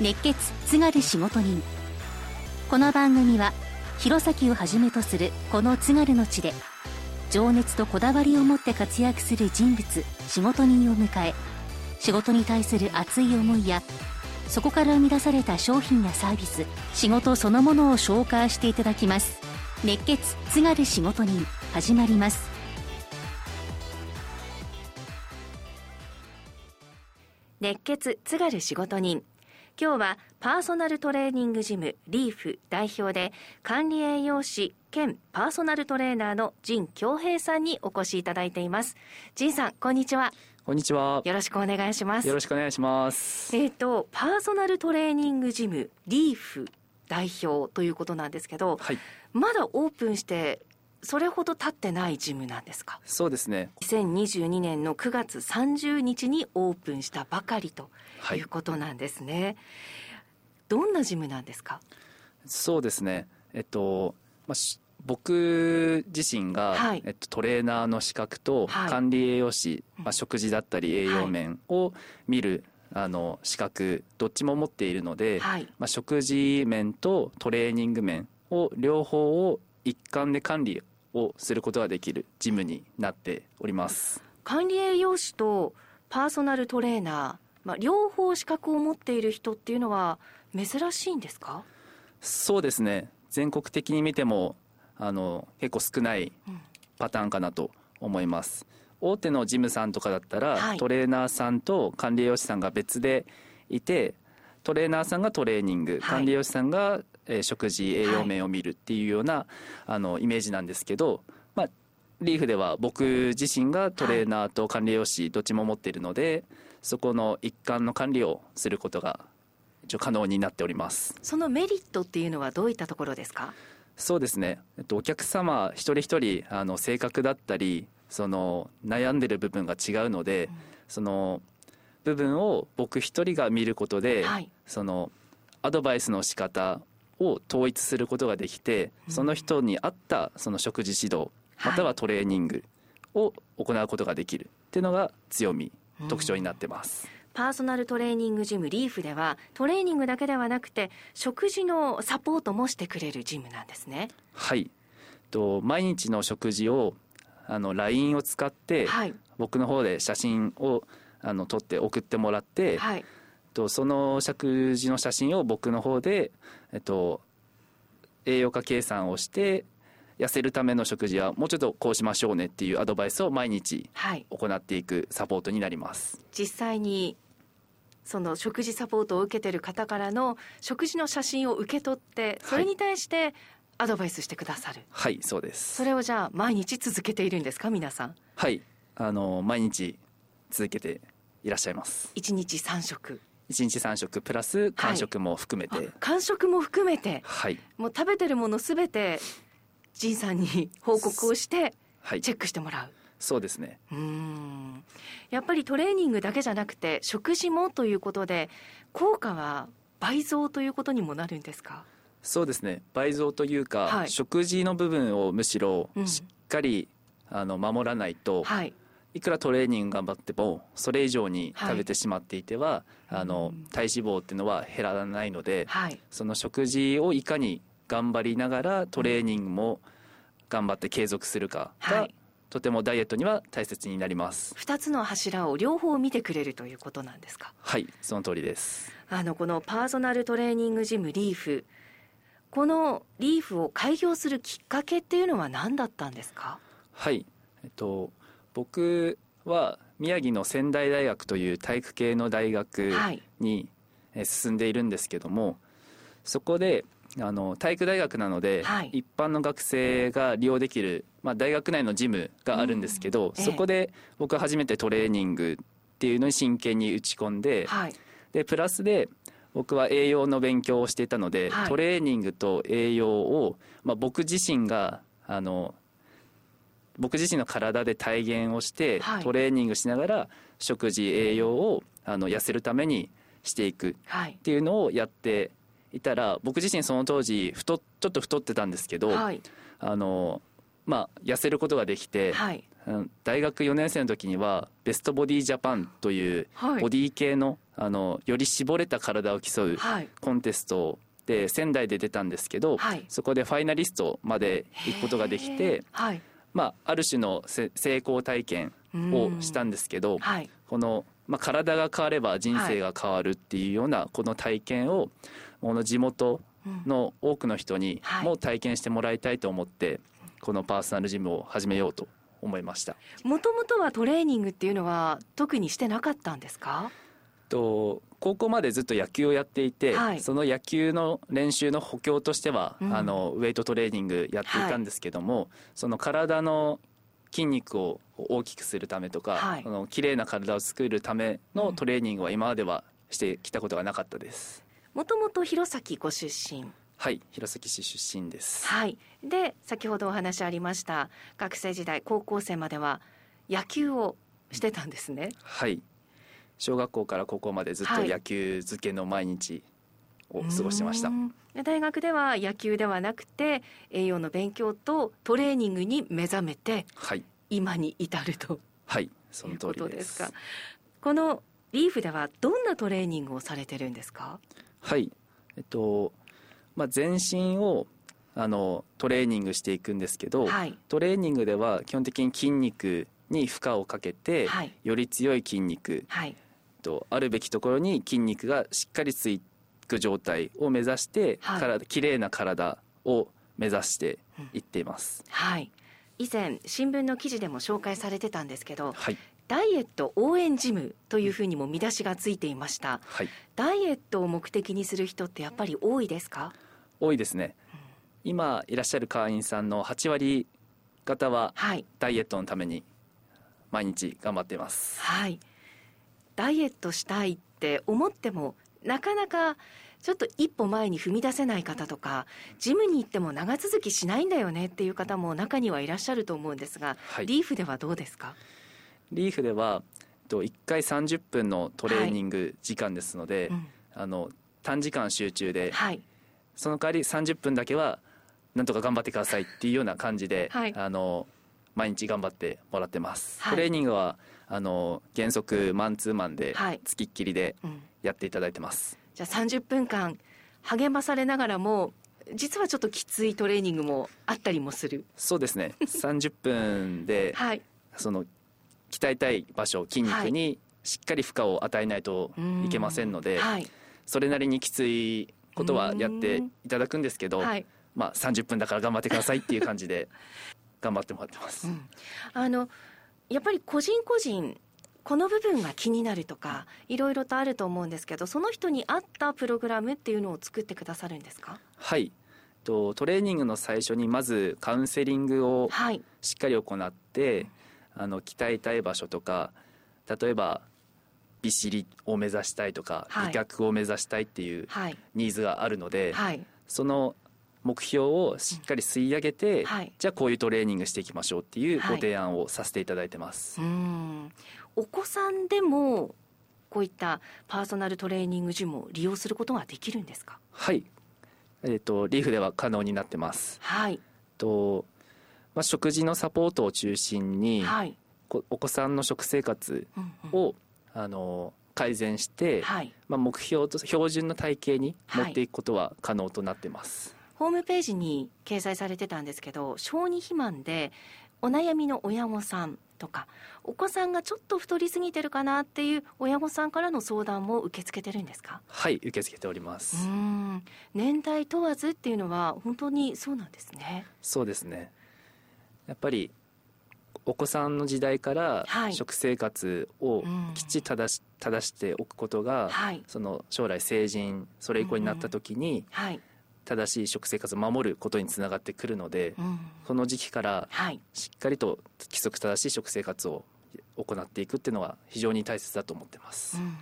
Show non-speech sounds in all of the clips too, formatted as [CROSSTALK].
熱血津軽仕事人。この番組は弘前をはじめとするこの津軽の地で情熱とこだわりを持って活躍する人物仕事人を迎え仕事に対する熱い思いやそこから生み出された商品やサービス仕事そのものを紹介していただきます。熱血津軽仕事人始まります。熱血津軽仕事人。今日はパーソナルトレーニングジムリーフ代表で管理栄養士兼パーソナルトレーナーの陣京平さんにお越しいただいています陣さんこんにちはこんにちは。よろしくお願いしますよろしくお願いします。えっ、とパーソナルトレーニングジムリーフ代表ということなんですけどはい。まだオープンしてそれほど経ってないジムなんですか？そうですね。2022年の9月30日にオープンしたばかりとはい。いうことなんですね、どんなジムなんですか？そうですね。えっと、まあ、し僕自身が、はい。えっと、トレーナーの資格とはい。管理栄養士、うん。まあ、食事だったり栄養面を見る、あの資格どっちも持っているので、はい。まあ、食事面とトレーニング面を両方を一貫で管理をすることができるジムになっております。管理栄養士とパーソナルトレーナー、まあ、両方資格を持っている人っていうのは珍しいんですか、そうですね。全国的に見てもあの結構少ないうん。パターンかなと思います。大手のジムさんとかだったら、はい。トレーナーさんと管理栄養士さんが別でいてトレーナーさんがトレーニング、はい。管理栄養士さんが、えー食事栄養面を見るっていうような、あのイメージなんですけど、まあ、リーフでは僕自身がトレーナーと管理栄養士どっちも持っているので、そこの一環の管理をすることが一応可能になっております。そのメリットっていうのはどういったところですか？そうですね、えっと、お客様一人一人あの性格だったりその悩んでる部分が違うので、その部分を僕一人が見ることで、はい。そのアドバイスの仕方を統一することができて、うん。その人に合ったその食事指導またはトレーニングを行うことができるっていうのが強み、特徴になってます。パーソナルトレーニングジムリーフではトレーニングだけではなくて食事のサポートもしてくれるジムなんですね。はい。と毎日の食事をあの LINE を使って、はい。僕の方で写真をあの撮って送ってもらって、はいとその食事の写真を僕の方で、えっと、栄養価計算をして痩せるための食事はもうちょっとこうしましょうねっていうアドバイスを毎日はい。行っていくサポートになります。実際にその食事サポートを受けてる方からの食事の写真を受け取ってそれに対してアドバイスしてくださる、はいそうです。それをじゃあ毎日続けているんですか皆さん？はい。あの毎日続けていらっしゃいます。1日3食1日3食プラス間食も含めて。あ間食も含めて。はい。もう食べてるものすべて仁さんに報告をしてはい。チェックしてもらう。そうですね。うーん。やっぱりトレーニングだけじゃなくて食事もということで効果は倍増ということにもなるんですか？そうですね。倍増というか、はい。食事の部分をむしろうんしっかり、あの守らないと、はいいくらトレーニング頑張ってもそれ以上にはい。食べてしまっていては、あのうん体脂肪っていうのは減らないのではい。その食事をいかに頑張りながらトレーニングも頑張って継続するかが、はい。とてもダイエットには大切になります。2つの柱を両方見てくれるということなんですか？はいその通りです。あのこのパーソナルトレーニングジムリーフ。このリーフを開業するきっかけっていうのは何だったんですか？はいえっと僕は宮城の仙台大学という体育系の大学はい。にえー進んでいるんですけどもそこであの体育大学なので、はい。一般の学生が利用できる、まあ、大学内のジムがあるんですけど、ええそこで僕は初めてトレーニングっていうのに真剣に打ち込んで,、はい。でプラスで僕は栄養の勉強をしていたので、はい。トレーニングと栄養を、まあ、僕自身があの僕自身の体で体現をして、はい。トレーニングしながら食事栄養をあの痩せるためにしていく。はい。っていうのをやっていたら僕自身その当時太っちょっと太ってたんですけど、はい。あのまあ痩せることができて、はい。大学4年生の時にはベストボディジャパンというはい。ボディ系のあのより絞れた体を競うはい。コンテストで仙台で出たんですけど、はい。そこでファイナリストまで行くことができへてー、はいまあ、ある種のせ成功体験をしたんですけど、はい。この、まあ、体が変われば人生が変わるっていうようなこの体験をこの地元の多くの人にはい。も体験してもらいたいと思ってこのパーソナルジムを始めようと思いました。もともとはトレーニングっていうのは特にしてなかったんですか？と高校までずっと野球をやっていて、はい。その野球の練習の補強としては、うん。あのウェイトトレーニングやっていたんですけども、その体の筋肉を大きくするためとか、はい。その綺麗な体を作るためのトレーニングは今まではしてきたことがなかったです。もともと弘前ご出身。はい、弘前市出身です。はい。で先ほどお話ありました学生時代高校生までは野球をしてたんですね。はい。小学校から高校までずっとはい。野球漬けの毎日を過ごしてました。大学では野球ではなくて栄養の勉強とトレーニングに目覚めてはい、今に至ると。はい、その通りで。すか。このリーフではどんなトレーニングをされてるんですか？はい、えっと、まあ、全身をあのトレーニングしていくんですけど、はい。トレーニングでは基本的に筋肉に負荷をかけて、はい。より強い筋肉はいとあるべきところに筋肉がしっかりついく状態を目指して、はい。体綺麗な体を目指していっています。はい。以前新聞の記事でも紹介されてたんですけどはい、ダイエット応援ジムというふうにも見出しがついていました。はい、ダイエットを目的にする人ってやっぱり多いですか？多いですね。今いらっしゃる会員さんの8割方ははい。ダイエットのために毎日頑張っています。はいダイエットしたいって思ってもなかなかちょっと一歩前に踏み出せない方とかジムに行っても長続きしないんだよねっていう方も中にはいらっしゃると思うんですが、はい。リーフではどうですか？リーフではえっと1回30分のトレーニング時間ですので、うん。あの短時間集中ではい。その代わり30分だけはなんとか頑張ってくださいっていうような感じで、はい。あの毎日頑張ってもらってます、はい。トレーニングはあの原則マンツーマンではい。つきっきりでうん。やっていただいてます、じゃあ30分間励まされながらも実はちょっときついトレーニングもあったりもする。そうですね。[LAUGHS] 30分ではい。その鍛えたい場所筋肉にしっかり負荷を与えないといけませんので、はい。それなりにきついことはやっていただくんですけど、はい。まあ、30分だから頑張ってくださいっていう感じで頑張ってもらってます、うん。あのやっぱり個人個人この部分が気になるとかいろいろとあると思うんですけどその人に合ったプログラムっていうのを作ってくださるんですか？はい。とトレーニングの最初にまずカウンセリングをはい。しっかり行ってあの鍛えたい場所とか例えばビシリを目指したいとか、はい。美脚を目指したいっていうはい。ニーズがあるので、はい。その目標をしっかり吸い上げて、はい。じゃあこういうトレーニングしていきましょうっていうはい。ご提案をさせていただいてます、うん。お子さんでもこういったパーソナルトレーニングジムを利用することができるんですか？はい。えっ、とリーフでは可能になってます。はい。と、まあ、食事のサポートを中心に、はい、こお子さんの食生活うんうん。を、あの改善して、はい。まあ、目標と標準の体型に持っていくことは可能となってます、ホームページに掲載されてたんですけど小児肥満でお悩みの親御さんとかお子さんがちょっと太りすぎてるかなっていう親御さんからの相談も受け付けてるんですか？はい受け付けておりまうす、ん。年代問わずっていうのは本当にそうなんですね。そうですね。やっぱりお子さんの時代からはい。食生活をうん。きっちり正し正しておくことが、はい。その将来成人それ以降になった時にはい、正しい食生活を守ることにつながってくるので、うん。この時期からはい。しっかりと規則正しい食生活を行っていくっていうのは非常に大切だと思ってます、うん。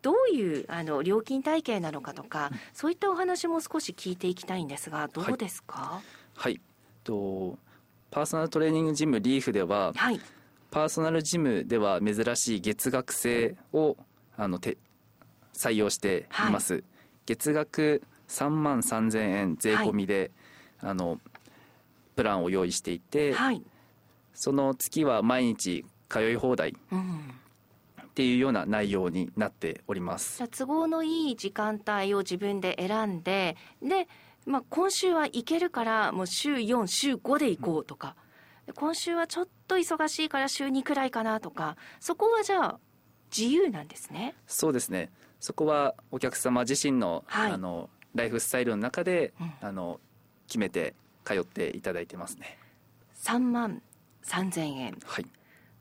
どういうあの料金体系なのかとかそういったお話も少し聞いていきたいんですがどうですか？はい。とパーソナルトレーニングジムリーフでははい。パーソナルジムでは珍しい月額制をあのて採用しています、月額3万3000円税込みで、あのプランを用意していて、はい。その月は毎日通い放題うん。っていうような内容になっております。じゃあ都合のいい時間帯を自分で選んでで、まあ、今週は行けるからもう週4週5で行こうとか、で今週はちょっと忙しいから週2くらいかなとか。そこはじゃあ自由なんですね。そうですね。そこはお客様自身の,、はい。あのライフスタイルの中で、うん。あの決めて通っていただいてますね。3万3000円。はい。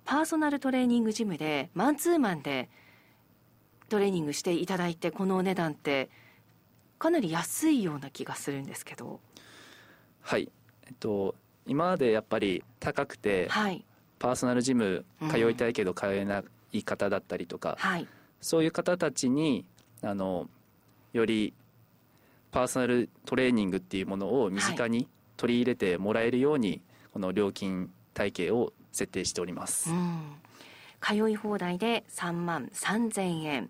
パーソナルトレーニングジムでマンツーマンでトレーニングしていただいてこのお値段ってかなり安いような気がするんですけど。はい。えっと今までやっぱり高くてはい。パーソナルジム通いたいけど通えない方だったりとか、はい。そういう方たちにあのよりパーソナルトレーニングっていうものを身近に取り入れてもらえるように、この料金体系を設定しております、うん、通い放題で3万3000円。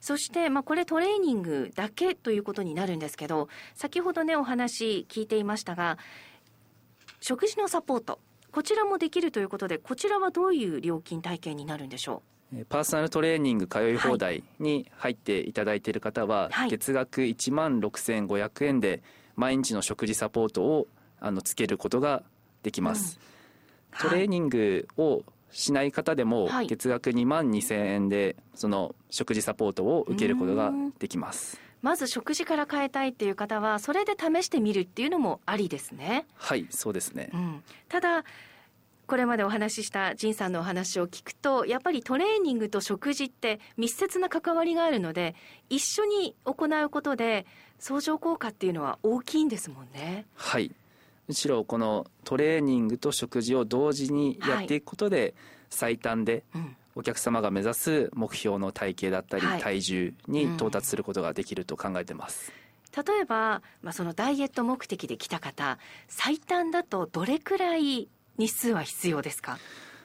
そして、まあ、これトレーニングだけということになるんですけど先ほどねお話聞いていましたが食事のサポートこちらもできるということでこちらはどういう料金体系になるんでしょえーパーソナルトレーニング通い放題に入っていただいている方は、はい。月額1万6500円で毎日の食事サポートをあのつけることができます、うトレーニングをしない方でもはい。月額2万2000円でその食事サポートを受けることができます。まず食事から変えたいっていう方はそれで試してみるっていうのもありですね、はいそうですね。うん、ただこれまでお話しした仁さんのお話を聞くとやっぱりトレーニングと食事って密接な関わりがあるので一緒に行うことで相乗効果っていうのは大きいんですもんね。はい。むしろこのトレーニングと食事を同時にやっていくことで、最短でうん。お客様が目指す目標の体型だったり、はい。体重に到達することができると考えてます、例えば、まあ、そのダイエット目的で来た方最短だとどれくらい日数は必要ですか？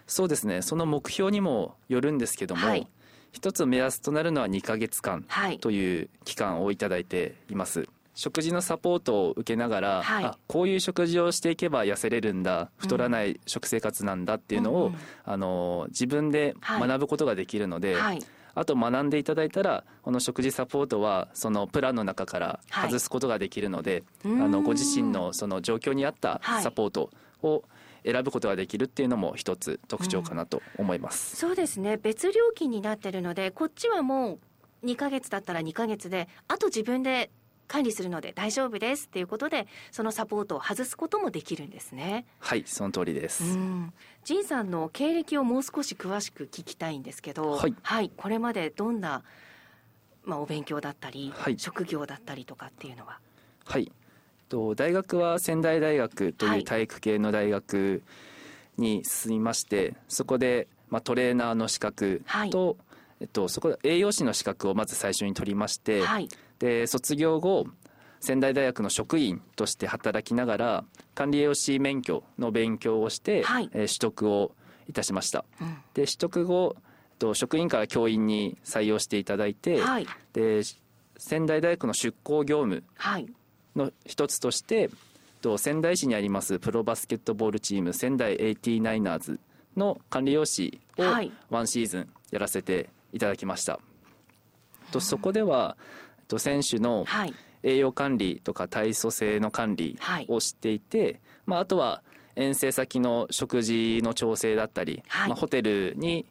そうですね。その目標にもよるんですけども、はい。一つ目安となるのは2ヶ月間はい。という期間をいただいています。食事のサポートを受けながら、はい。あこういう食事をしていけば痩せれるんだ太らない食生活なんだっていうのを、うんうん。あの自分で学ぶことができるので、はい。あと学んでいただいたらこの食事サポートはそのプランの中から外すことができるので、うーん。あのご自身のその状況に合ったはい。サポートを選ぶことができるっていうのも一つ特徴かなと思います。そうですね別料金になってるのでこっちはもう2ヶ月だったら2ヶ月であと自分で管理するので大丈夫ですっていうことでそのサポートを外すこともできるんですね。はいその通りです、うん、ジンさんの経歴をもう少し詳しく聞きたいんですけど、はいこれまでどんな、まあ、お勉強だったり、はい職業だったりとかっていうのは？はいと大学は仙台大学とはい。いう体育系の大学に進みまして、そこで、まあ、トレーナーの資格はい。と、えっと、そこで栄養士の資格をまず最初に取りまして、はい、で卒業後仙台大学の職員として働きながら管理栄養士免許の勉強をして、はい。えー取得をいたしました。うん。で取得後と職員から教員に採用していただいて、はい。で仙台大学の出向業務はいの一つとしてえっと仙台市にありますプロバスケットボールチーム仙台 89ers の管理栄養士をはい。ワンシーズンやらせていただきました、とそこではえっと選手のはい。栄養管理とか体組成の管理はい。をしていて、まあ、あとは遠征先の食事の調整だったり、はい。まあ、ホテルに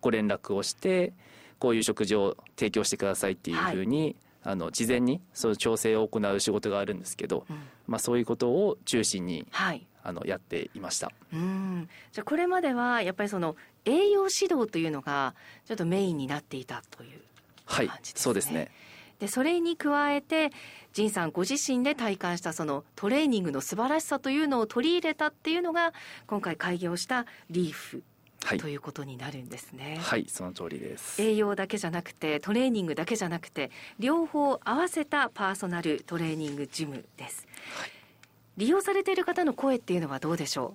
ご連絡をしてこういう食事を提供してくださいっていうふうに、あの事前にその調整を行う仕事があるんですけど、うん。まあ、そういうことを中心にはい。あのやっていました。うん。じゃあこれまではやっぱりその栄養指導というのがちょっとメインになっていたというはい感じですね。そうですね。でそれに加えて仁さんご自身で体感したそのトレーニングの素晴らしさというのを取り入れたっていうのが今回開業したリーフはい。ということになるんですね。はいその通りです。栄養だけじゃなくてトレーニングだけじゃなくて両方合わせたパーソナルトレーニングジムです、利用されている方の声っていうのはどうでしょ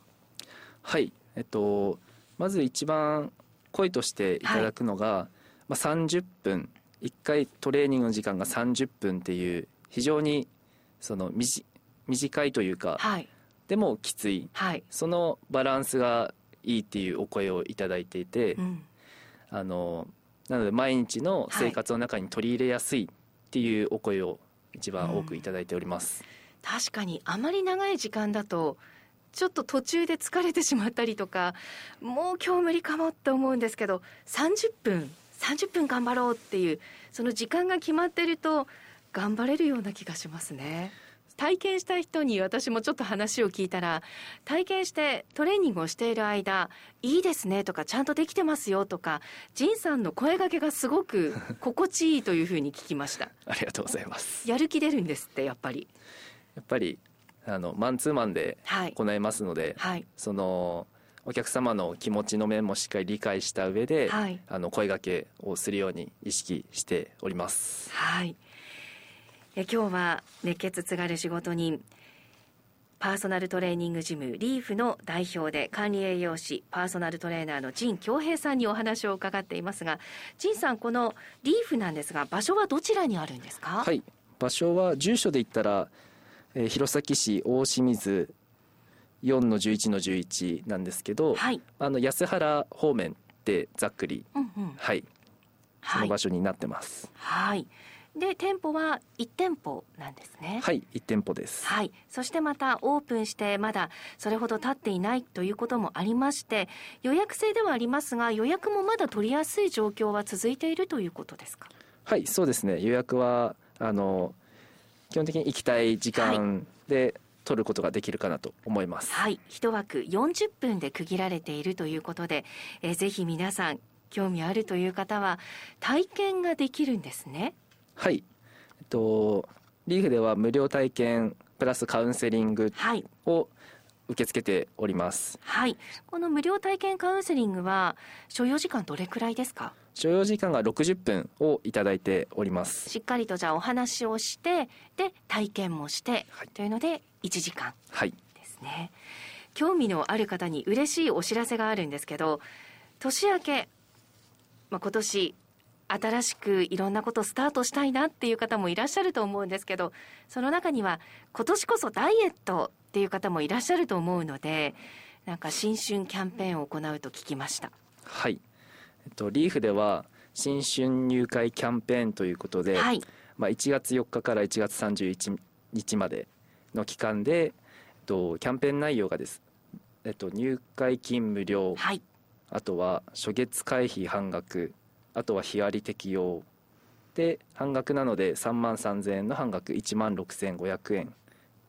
はいえっとまず一番声としていただくのが、まあ、30分1回トレーニングの時間が30分っていう非常にその短短いというかうはい。でもきつい。はい。そのバランスがいいっていうお声をいただいていて、うん。あのなので毎日の生活の中に取り入れやすいっていうお声を一番多くいただいております、確かにあまり長い時間だとちょっと途中で疲れてしまったりとかもう今日無理かもって思うんですけど30分30分頑張ろうっていうその時間が決まってると頑張れるような気がしますね。体験した人に私もちょっと話を聞いたら体験してトレーニングをしている間いいですねとかちゃんとできてますよとか仁さんの声掛けがすごく [LAUGHS] 心地いいというふうに聞きました。ありがとうございます。やる気出るんですってやっぱり。やっぱりあのマンツーマンではい。行いますので、はい。そのお客様の気持ちの面もしっかり理解した上で、はい。あの声掛けをするように意識しております。はい。え今日は熱血津軽仕事人パーソナルトレーニングジムリーフの代表で管理栄養士パーソナルトレーナーの陣恭平さんにお話を伺っていますが陣さんこのリーフなんですが場所はどちらにあるんですか？はい。場所は住所で言ったら、えー弘前市大清水4の11の11なんですけど、はい。あの安原方面ってざっくりうんうん。はい。そはい。の場所になってます。はいで店舗は1店舗なんですね。はい、1店舗です。はい、そしてまたオープンしてまだそれほど経っていないということもありまして予約制ではありますが予約もまだ取りやすい状況は続いているということですか？はいそうですね。予約はあの基本的に行きたい時間で取ることができるかなと思います。はい。一枠40分で区切られているということで、えーぜひ皆さん興味あるという方は体験ができるんですねはい。えっとリーフでは無料体験プラスカウンセリングはい。を受け付けております。はい。この無料体験カウンセリングは所要時間どれくらいですか？所要時間が60分をいただいております。しっかりとじゃあお話をしてで体験もして、はい。というので1時間はい。ですね。興味のある方に嬉しいお知らせがあるんですけど年明け、まあ、今年新しくいろんなことをスタートしたいなっていう方もいらっしゃると思うんですけどその中には今年こそダイエットっていう方もいらっしゃると思うのでなんか新春キャンペーンを行うと聞きました。はい、えっと、リーフでは新春入会キャンペーンということで、はい。まあ、1月4日から1月31日までの期間で、えっと、キャンペーン内容がです、えっと、入会金無料。はい。あとは初月会費半額あとは日割り適用。で半額なので3万3000円の半額1万6500円。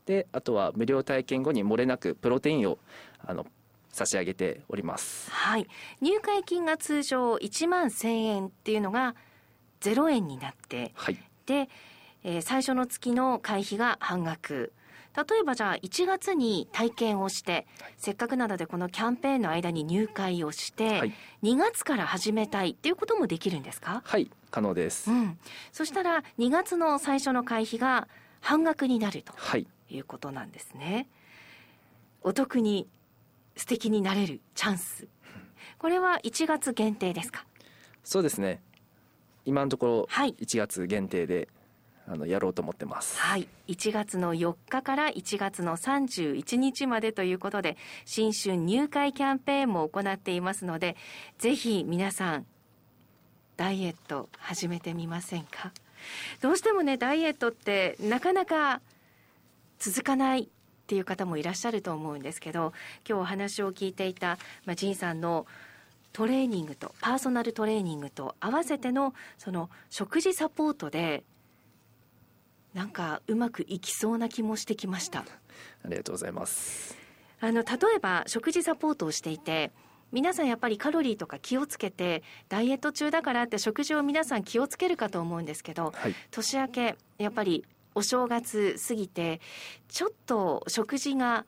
であとは無料体験後に漏れなくプロテインをあの差し上げております。はい。入会金が通常1万1000円っていうのが0円になってはい。で、えー最初の月の会費が半額例えばじゃあ1月に体験をして、せっかくなのでこのキャンペーンの間に入会をして、はい。2月から始めたいっていうこともできるんですか？はい可能です。うん、そしたら2月の最初の会費が半額になるとはい。いうことなんですね。お得に素敵になれるチャンス。これは1月限定ですか？そうですね。今のところはい。1月限定であのやろうと思ってます。はい。1月の4日から1月の31日までということで新春入会キャンペーンも行っていますのでぜひ皆さんダイエット始めてみませんか？どうしてもねダイエットってなかなか続かないっていう方もいらっしゃると思うんですけど今日お話を聞いていた、まあ、ジンさんのトレーニングとパーソナルトレーニングと合わせてのその食事サポートでなんかうまくいきそうな気もしてきました。ありがとうございます。あの例えば食事サポートをしていて皆さんやっぱりカロリーとか気をつけてダイエット中だからって食事を皆さん気をつけるかと思うんですけどはい。年明けやっぱりお正月過ぎてちょっと食事が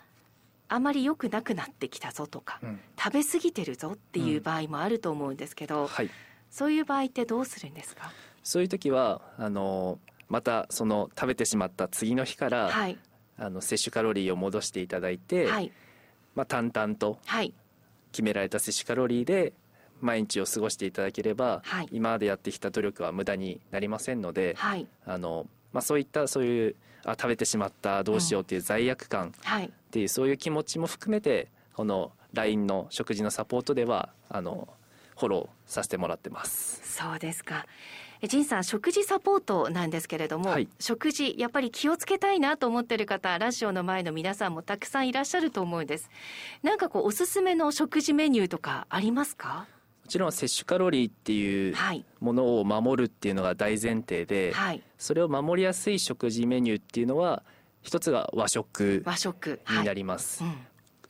あまり良くなくなってきたぞとかうん。食べ過ぎてるぞっていう場合もあると思うんですけど、はい。そういう場合ってどうするんですか？そういう時はあのまたその食べてしまった次の日から、はい。あの摂取カロリーを戻していただいて、はい。まあ、淡々とはい。決められた摂取カロリーで毎日を過ごしていただければ、はい。今までやってきた努力は無駄になりませんので、はい。あのまあ、そういったそういうあ食べてしまったどうしようっていう罪悪感っはい。ていうそういう気持ちも含めてこの LINE の食事のサポートではあのフォローさせてもらってます。そうですか。仁さん食事サポートなんですけれども、はい、食事やっぱり気をつけたいなと思ってる方ラジオの前の皆さんもたくさんいらっしゃると思うんです。なんかこうおすすめの食事メニューとかありますか？もちろん摂取カロリーっていうものを守るっていうのが大前提で、はい、それを守りやすい食事メニューっていうのは一つが和食和食。になります、はいうん、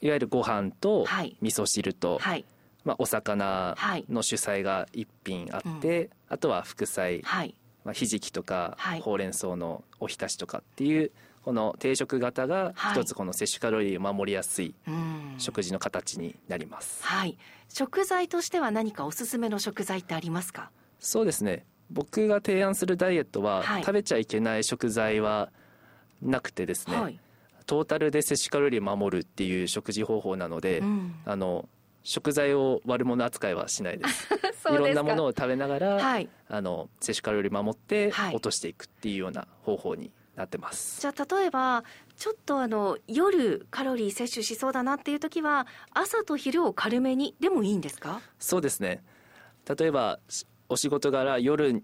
いわゆるご飯と味噌汁と、はい、まあ、お魚の主菜が一品あって、うん、あとは副菜、まあ、ひじきとか、ほうれん草のおひたしとかっていうこの定食型が一つこの摂取カロリーを守りやすい食事の形になります、はい、食材としては何かおすすめの食材ってありますか？そうですね。僕が提案するダイエットは、はい、食べちゃいけない食材はなくてですね、はい、トータルで摂取カロリーを守るっていう食事方法なので、うん、あの食材を悪者扱いはしないです。[LAUGHS] いろんなものを食べながら、はい、あの摂取カロリー守って落としていくっていうような方法になってます。じゃあ例えばちょっとあの夜カロリー摂取しそうだなっていう時は朝と昼を軽めにでもいいんですか？そうですね。例えばお仕事柄夜に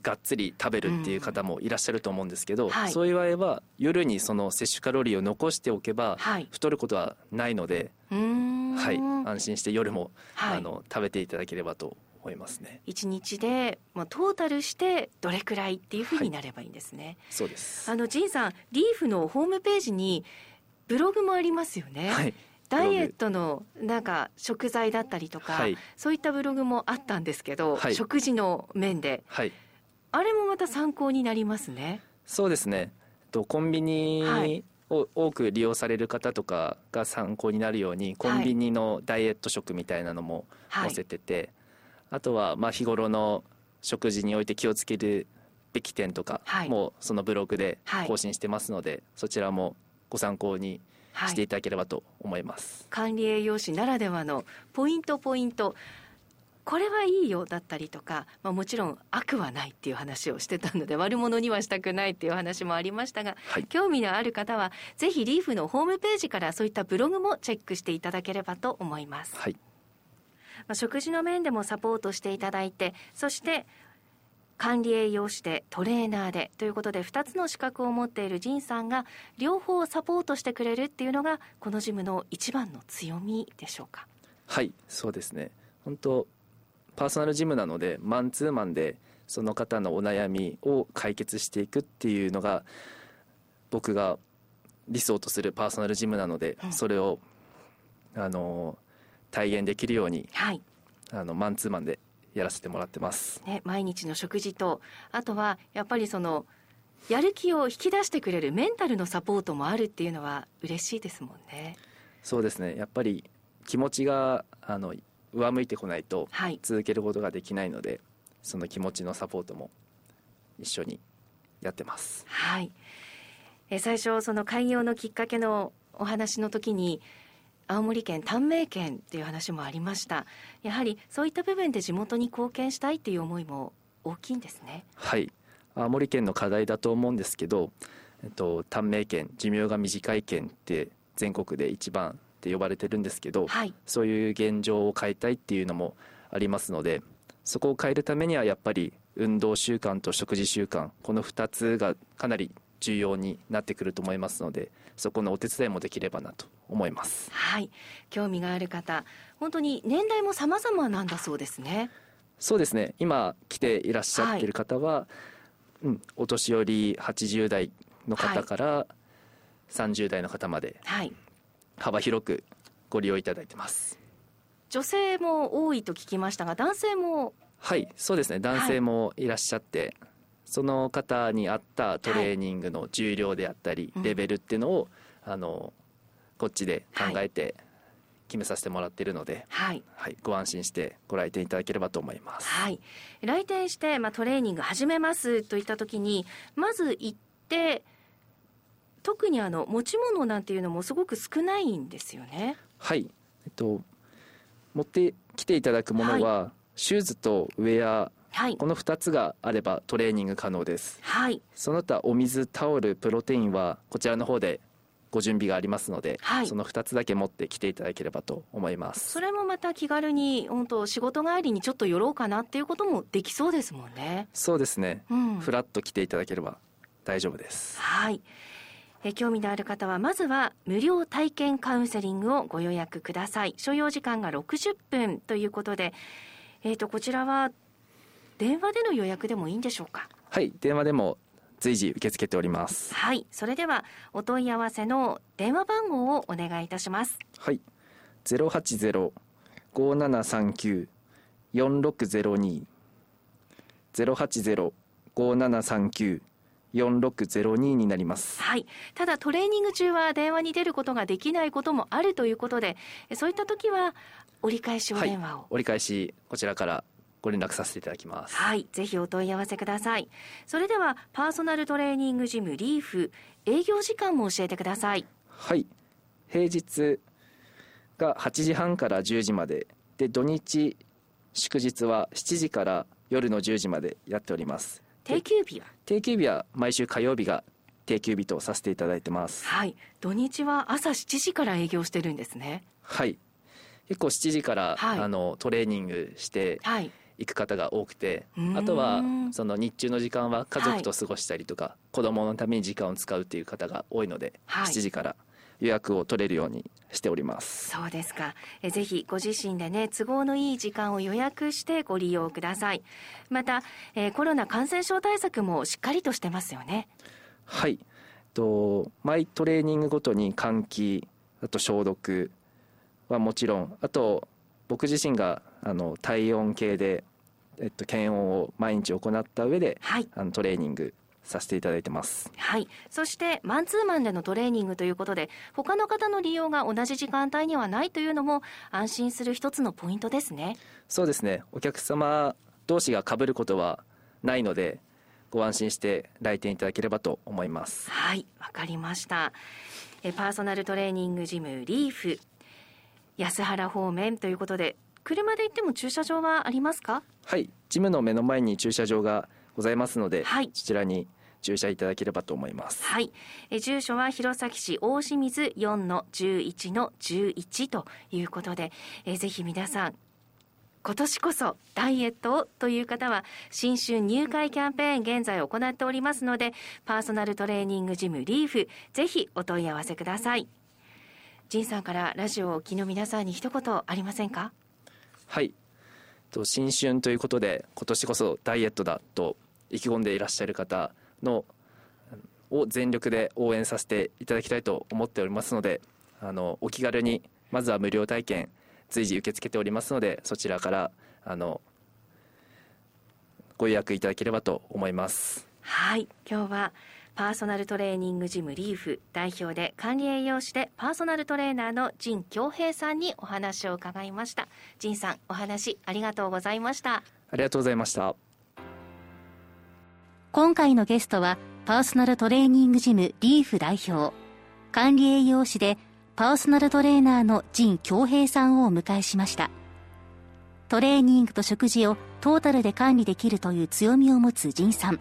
がっつり食べるっていう方もいらっしゃると思うんですけど、はい、そういう場合は夜にその摂取カロリーを残しておけば太ることはないので、はい、安心して夜も、はい、あの食べていただければと思いますね。一日で、まあ、トータルしてどれくらいっていうふうになればいいんですね、はい、そうです。あの仁さんリーフのホームページにブログもありますよね、はい、ダイエットのなんか食材だったりとか、はい、そういったブログもあったんですけど、はい、食事の面で、はい、あれもまた参考になりますね？そうですね。とコンビニを多く利用される方とかが参考になるようにコンビニのダイエット食みたいなのも載せてて、あとはまあ日頃の食事において気をつけるべき点とかもそのブログで更新してますので、はい、そちらもご参考にしていただければと思います、はい、管理栄養士ならではのポイントポイント。これはいいよだったりとか、まあ、もちろん悪はないっていう話をしてたので悪者にはしたくないっていう話もありましたが、はい、興味のある方はぜひリーフのホームページからそういったブログもチェックしていただければと思います。はい。まあ、食事の面でもサポートしていただいてそして管理栄養士でトレーナーでということで2つの資格を持っている仁さんが両方サポートしてくれるっていうのがこのジムの一番の強みでしょうか？はいそうですね。本当パーソナルジムなのでマンツーマンでその方のお悩みを解決していくっていうのが僕が理想とするパーソナルジムなので、うん、それをあの体現できるように、はい、あのマンツーマンでやらせてもらってます、ね、毎日の食事とあとはやっぱりそのやる気を引き出してくれるメンタルのサポートもあるっていうのは嬉しいですもんね。そうですね。やっぱり気持ちがあの上向いてこないと続けることができないので、はい、その気持ちのサポートも一緒にやってます。はい。え最初その開業のきっかけのお話の時に青森県短命県っていう話もありました。やはりそういった部分で地元に貢献したいっていう思いも大きいんですね。はい。青森県の課題だと思うんですけど、えっと、短命県寿命が短い県って全国で一番って呼ばれてるんですけど、はい、そういう現状を変えたいっていうのもありますのでそこを変えるためにはやっぱり運動習慣と食事習慣この2つがかなり重要になってくると思いますのでそこのお手伝いもできればなと思います。はい。興味がある方本当に年代も様々なんだそうですね。そうですね。今来ていらっしゃってる方は、はい、うん、お年寄り80代の方から30代の方まで、はい、幅広くご利用いただいてます。女性も多いと聞きましたが男性もはい。そうですね。男性もいらっしゃって、はいその方に合ったトレーニングの重量であったり、レベルっていうのを、あのこっちで考えて決めさせてもらっているので、はい、はい、ご安心してご来店いただければと思います。はい、来店して、まあ、トレーニング始めますといった時にまず行って特にあの持ち物なんていうのもすごく少ないんですよね。はい、えっと持ってきていただくものは、はい、シューズとウェアはい、この2つがあればトレーニング可能です、はい、その他お水タオルプロテインはこちらの方でご準備がありますので、はい。その2つだけ持ってきていただければと思います。それもまた気軽に本当仕事帰りにちょっと寄ろうかなっていうこともできそうですもんね。そうですね、うん、フラッと来ていただければ大丈夫です。はい。え興味のある方はまずは無料体験カウンセリングをご予約ください。所要時間が60分ということで、えっ、とこちらは電話での予約でもいいんでしょうか？はい電話でも随時受け付けておりますはい。それではお問い合わせの電話番号をお願いいたします。はい080-5739-4602 080-5739-4602になりますはい。ただトレーニング中は電話に出ることができないこともあるということで、えそういった時は折り返しお電話を。折り返しこちらからご連絡させていただきます。はい、ぜひお問い合わせください。それではパーソナルトレーニングジムリーフ営業時間も教えてください。はい。平日が8時半から10時まで。で土日祝日は7時から夜の10時までやっております。定休日は？定休日は毎週火曜日が定休日とさせていただいてます。はい、土日は朝7時から営業してるんですね。はい。結構7時から、はい。あのトレーニングしてはい、行く方が多くてあとはその日中の時間は家族と過ごしたりとか、子供のために時間を使うっていう方が多いので、はい7時から予約を取れるようにしておりますそうですか。えぜひご自身でね都合のいい時間を予約してご利用ください。また、えーコロナ感染症対策もしっかりとしてますよね。はいと毎トレーニングごとに換気あと消毒はもちろんあと僕自身があの体温計で、えっと、検温を毎日行った上ではい。あのトレーニングさせていただいてますはい、そしてマンツーマンでのトレーニングということで他の方の利用が同じ時間帯にはないというのも安心する一つのポイントですね。そうですねお客様同士が被ることはないのでご安心して来店いただければと思いますはい、わかりました。えパーソナルトレーニングジムリーフ安原方面ということで車で行っても駐車場はありますか？はいジムの目の前に駐車場がございますので、はい。そちらに駐車いただければと思います。はい、え住所は弘前市大清水4の11の11ということで、えぜひ皆さん今年こそダイエットをという方は新春入会キャンペーン現在行っておりますのでパーソナルトレーニングジムリーフぜひお問い合わせください。仁さんからラジオをお聞きの皆さんに一言ありませんか？はい。と新春ということで今年こそダイエットだと意気込んでいらっしゃる方のを全力で応援させていただきたいと思っておりますのであのお気軽にまずは無料体験随時受け付けておりますのでそちらからあのご予約いただければと思います。はい。今日はパーソナルトレーニングジムリーフ代表で管理栄養士でパーソナルトレーナーの陣京平さんにお話を伺いました。陣さんお話ありがとうございました。ありがとうございました。今回のゲストはパーソナルトレーニングジムリーフ代表管理栄養士でパーソナルトレーナーの陣京平さんをお迎えしました。トレーニングと食事をトータルで管理できるという強みを持つ陣さん。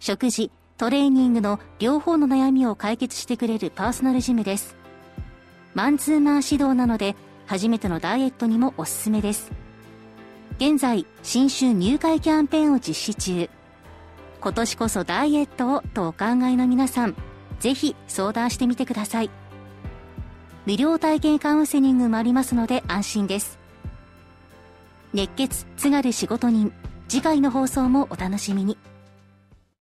食事トレーニングの両方の悩みを解決してくれるパーソナルジムです。マンツーマン指導なので初めてのダイエットにもおすすめです。現在新春入会キャンペーンを実施中。今年こそダイエットをとお考えの皆さんぜひ相談してみてください。無料体験カウンセリングもありますので安心です。熱血津軽仕事人次回の放送もお楽しみに。